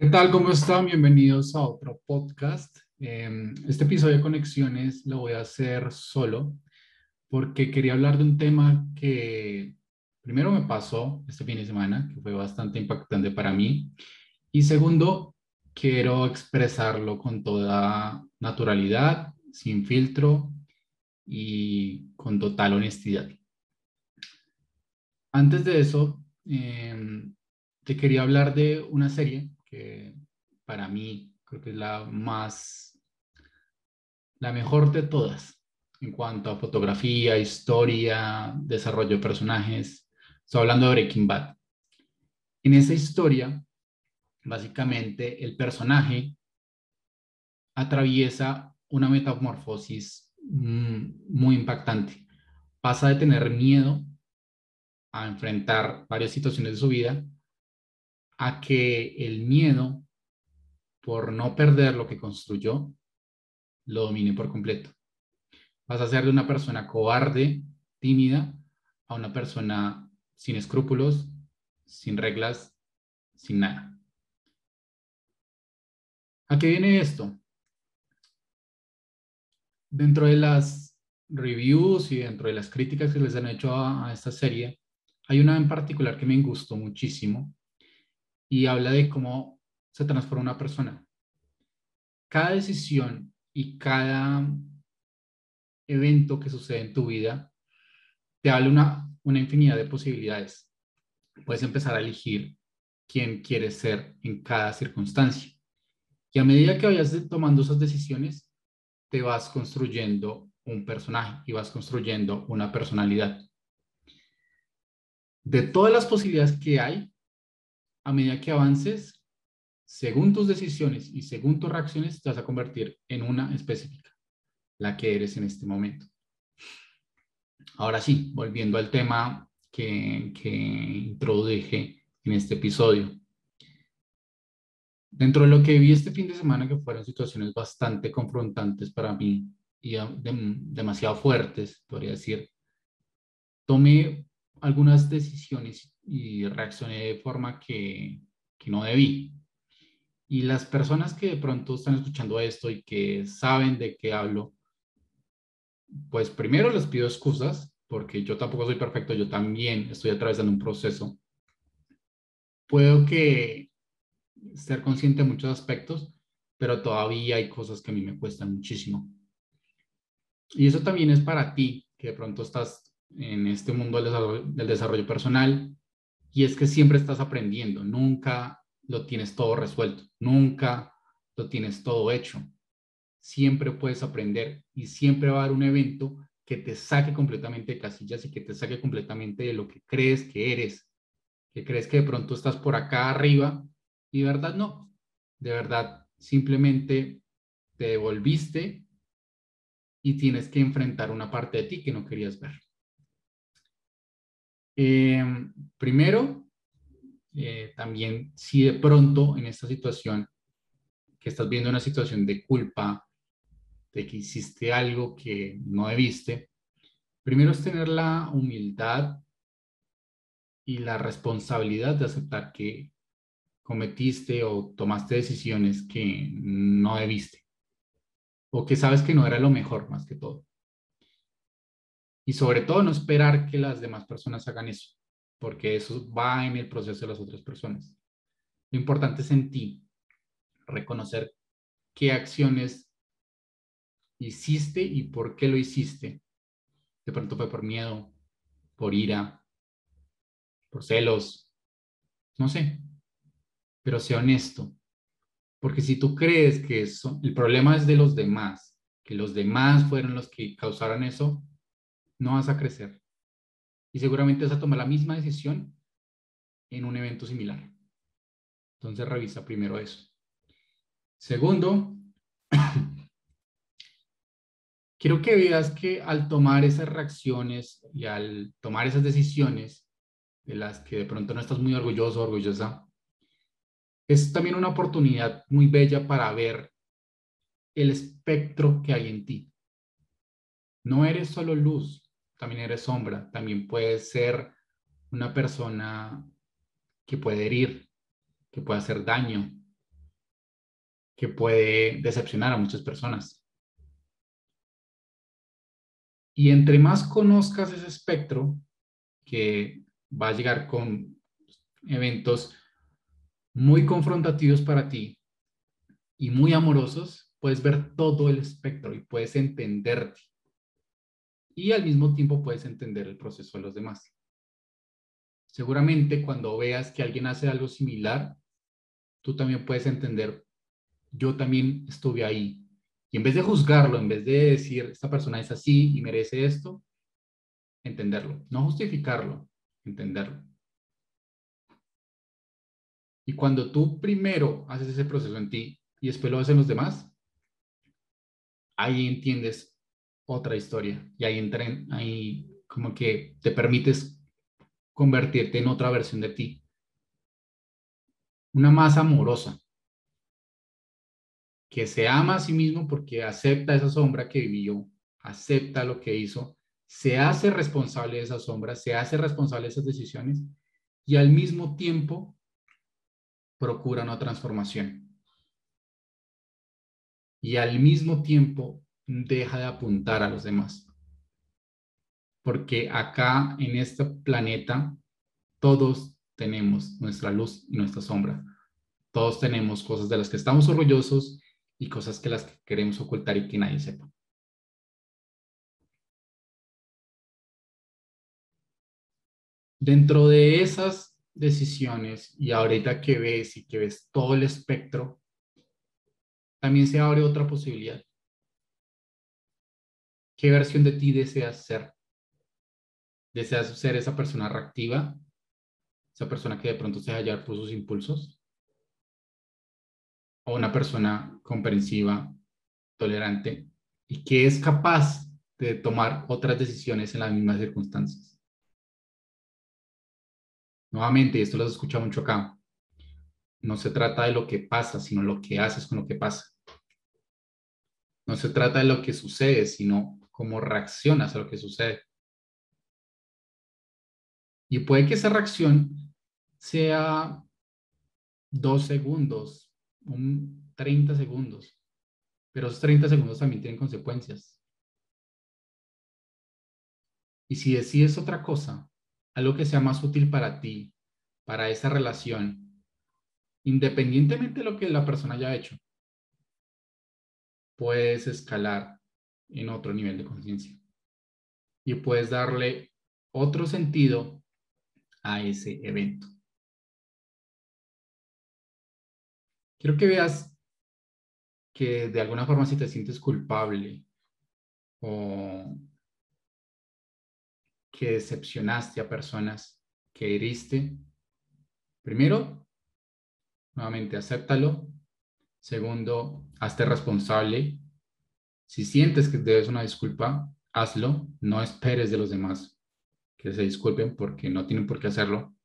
¿Qué tal? ¿Cómo están? Bienvenidos a otro podcast. Em, este episodio de Conexiones lo voy a hacer solo porque quería hablar de un tema que primero me pasó este fin de semana, que fue bastante impactante para mí, y segundo, quiero expresarlo con toda naturalidad, sin filtro y con total honestidad. Antes de eso, em, te quería hablar de una serie que para mí creo que es la más, la mejor de todas en cuanto a fotografía, historia, desarrollo de personajes. Estoy hablando de Breaking Bad. En esa historia, básicamente el personaje atraviesa una metamorfosis mm, muy impactante. Pasa de tener miedo a enfrentar varias situaciones de su vida a que el miedo por no perder lo que construyó lo domine por completo. Vas a ser de una persona cobarde, tímida, a una persona sin escrúpulos, sin reglas, sin nada. ¿A qué viene esto? Dentro de las reviews y dentro de las críticas que les han hecho a, a esta serie, hay una en particular que me gustó muchísimo y habla de cómo se transforma una persona. Cada decisión y cada evento que sucede en tu vida te habla una, una infinidad de posibilidades. Puedes empezar a elegir quién quieres ser en cada circunstancia. Y a medida que vayas tomando esas decisiones, te vas construyendo un personaje y vas construyendo una personalidad. De todas las posibilidades que hay, a medida que avances, según tus decisiones y según tus reacciones, te vas a convertir en una específica, la que eres en este momento. Ahora sí, volviendo al tema que, que introduje en este episodio. Dentro de lo que vi este fin de semana, que fueron situaciones bastante confrontantes para mí y demasiado fuertes, podría decir, tomé algunas decisiones y reaccioné de forma que, que no debí. Y las personas que de pronto están escuchando esto y que saben de qué hablo, pues primero les pido excusas porque yo tampoco soy perfecto, yo también estoy atravesando un proceso. Puedo que ser consciente de muchos aspectos, pero todavía hay cosas que a mí me cuestan muchísimo. Y eso también es para ti, que de pronto estás en este mundo del desarrollo, personal y es que siempre estás aprendiendo, nunca lo tienes todo resuelto, nunca lo tienes todo hecho. Siempre puedes aprender y siempre va a haber un evento que te saque completamente de casillas y que te saque completamente de lo que crees que eres, que crees que de pronto estás por acá arriba y de verdad no, de verdad simplemente te devolviste y tienes que enfrentar una parte de ti que no querías ver. Eh, primero, eh, también si de pronto en esta situación que estás viendo una situación de culpa, de que hiciste algo que no debiste, primero es tener la humildad y la responsabilidad de aceptar que cometiste o tomaste decisiones que no debiste o que sabes que no era lo mejor más que todo. Y sobre todo no esperar que las demás personas hagan eso, porque eso va en el proceso de las otras personas. Lo importante es en ti reconocer qué acciones hiciste y por qué lo hiciste. De pronto fue por miedo, por ira, por celos, no sé, pero sea honesto. Porque si tú crees que eso, el problema es de los demás, que los demás fueron los que causaron eso, no vas a crecer. Y seguramente vas a tomar la misma decisión en un evento similar. Entonces revisa primero eso. Segundo, quiero que veas que al tomar esas reacciones y al tomar esas decisiones de las que de pronto no estás muy orgulloso orgullosa, es también una oportunidad muy bella para ver el espectro que hay en ti. No eres solo luz, también eres sombra, también puedes ser una persona que puede herir, que puede hacer daño, que puede decepcionar a muchas personas. Y entre más conozcas ese espectro, que va a llegar con eventos muy confrontativos para ti y muy amorosos, puedes ver todo el espectro y puedes entenderte. Y al mismo tiempo puedes entender el proceso de los demás. Seguramente cuando veas que alguien hace algo similar, tú también puedes entender, yo también estuve ahí. Y en vez de juzgarlo, en vez de decir, esta persona es así y merece esto, entenderlo, no justificarlo, entenderlo. Y cuando tú primero haces ese proceso en ti y después lo hacen los demás, ahí entiendes otra historia y ahí entren, ahí como que te permites convertirte en otra versión de ti. Una más amorosa, que se ama a sí mismo porque acepta esa sombra que vivió, acepta lo que hizo, se hace responsable de esa sombra, se hace responsable de esas decisiones y al mismo tiempo procura una transformación. Y al mismo tiempo deja de apuntar a los demás. Porque acá en este planeta todos tenemos nuestra luz y nuestra sombra. Todos tenemos cosas de las que estamos orgullosos y cosas que las que queremos ocultar y que nadie sepa. Dentro de esas decisiones y ahorita que ves y que ves todo el espectro, también se abre otra posibilidad. ¿Qué versión de ti deseas ser? ¿Deseas ser esa persona reactiva? ¿Esa persona que de pronto se hallar por sus impulsos? ¿O una persona comprensiva, tolerante y que es capaz de tomar otras decisiones en las mismas circunstancias? Nuevamente, esto lo has escuchado mucho acá. No se trata de lo que pasa, sino lo que haces con lo que pasa. No se trata de lo que sucede, sino cómo reaccionas a lo que sucede. Y puede que esa reacción sea dos segundos, un 30 segundos, pero esos 30 segundos también tienen consecuencias. Y si decides otra cosa, algo que sea más útil para ti, para esa relación, independientemente de lo que la persona haya hecho, puedes escalar en otro nivel de conciencia y puedes darle otro sentido a ese evento. Quiero que veas que de alguna forma si te sientes culpable o que decepcionaste a personas, que heriste, primero, nuevamente, acéptalo. Segundo, hazte responsable. Si sientes que debes una disculpa, hazlo. No esperes de los demás que se disculpen porque no tienen por qué hacerlo.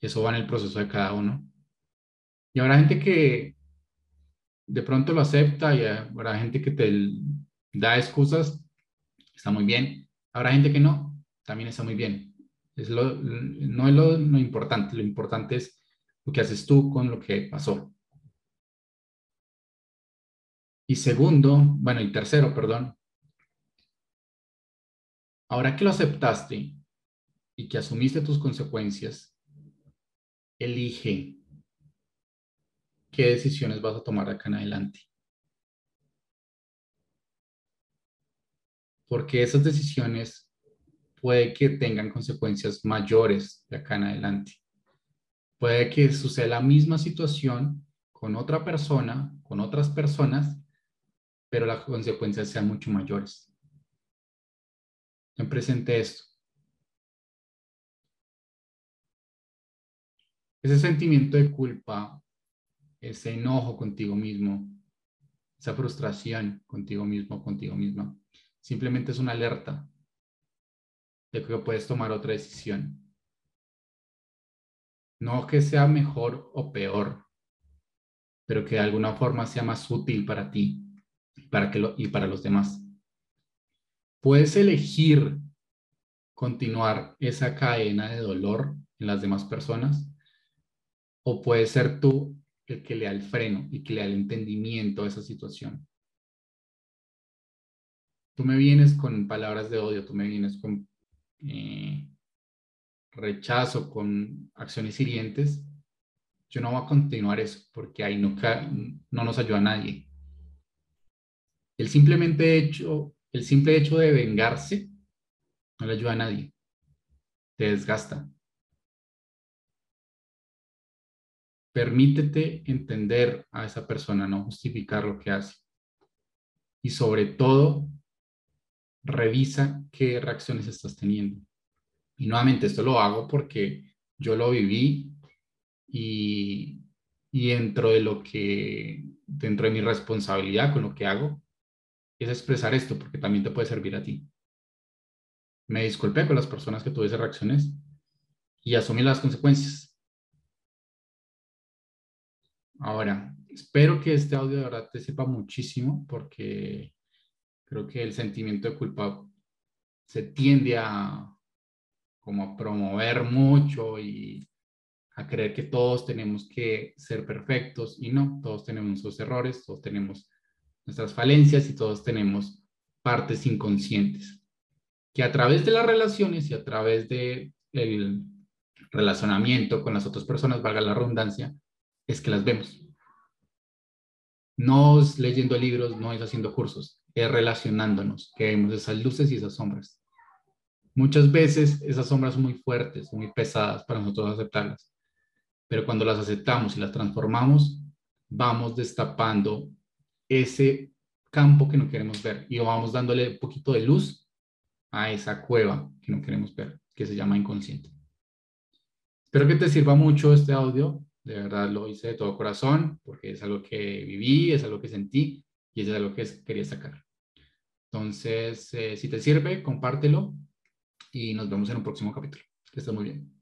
Eso va en el proceso de cada uno. Y habrá gente que de pronto lo acepta y habrá gente que te da excusas. Está muy bien. Habrá gente que no también está muy bien. Es lo, no es lo, lo importante, lo importante es lo que haces tú con lo que pasó. Y segundo, bueno, y tercero, perdón, ahora que lo aceptaste y que asumiste tus consecuencias, elige qué decisiones vas a tomar acá en adelante. Porque esas decisiones puede que tengan consecuencias mayores de acá en adelante. Puede que suceda la misma situación con otra persona, con otras personas, pero las consecuencias sean mucho mayores. En presente esto. Ese sentimiento de culpa, ese enojo contigo mismo, esa frustración contigo mismo, contigo misma, simplemente es una alerta de que puedes tomar otra decisión. No que sea mejor o peor, pero que de alguna forma sea más útil para ti para que y para los demás. Puedes elegir continuar esa cadena de dolor en las demás personas o puedes ser tú el que le da el freno y que le da el entendimiento a esa situación. Tú me vienes con palabras de odio, tú me vienes con eh, rechazo, con acciones hirientes, yo no voy a continuar eso porque ahí no, no nos ayuda a nadie. El simplemente hecho, el simple hecho de vengarse no le ayuda a nadie. Te desgasta. Permítete entender a esa persona, no justificar lo que hace. Y sobre todo, revisa qué reacciones estás teniendo. Y nuevamente, esto lo hago porque yo lo viví y, y dentro de lo que, dentro de mi responsabilidad con lo que hago, es expresar esto porque también te puede servir a ti. Me disculpé con las personas que tuve esas reacciones y asumí las consecuencias. Ahora, espero que este audio de verdad te sepa muchísimo porque creo que el sentimiento de culpa se tiende a como a promover mucho y a creer que todos tenemos que ser perfectos y no, todos tenemos nuestros errores, todos tenemos nuestras falencias y todos tenemos partes inconscientes que a través de las relaciones y a través de el relacionamiento con las otras personas, valga la redundancia, es que las vemos. No es leyendo libros, no es haciendo cursos, es relacionándonos, que vemos esas luces y esas sombras. Muchas veces esas sombras son muy fuertes, muy pesadas para nosotros aceptarlas, pero cuando las aceptamos y las transformamos, vamos destapando ese campo que no queremos ver y vamos dándole un poquito de luz a esa cueva que no queremos ver, que se llama inconsciente. Espero que te sirva mucho este audio. De verdad lo hice de todo corazón porque es algo que viví, es algo que sentí y es algo que quería sacar. Entonces, eh, si te sirve, compártelo y nos vemos en un próximo capítulo. Que estés muy bien.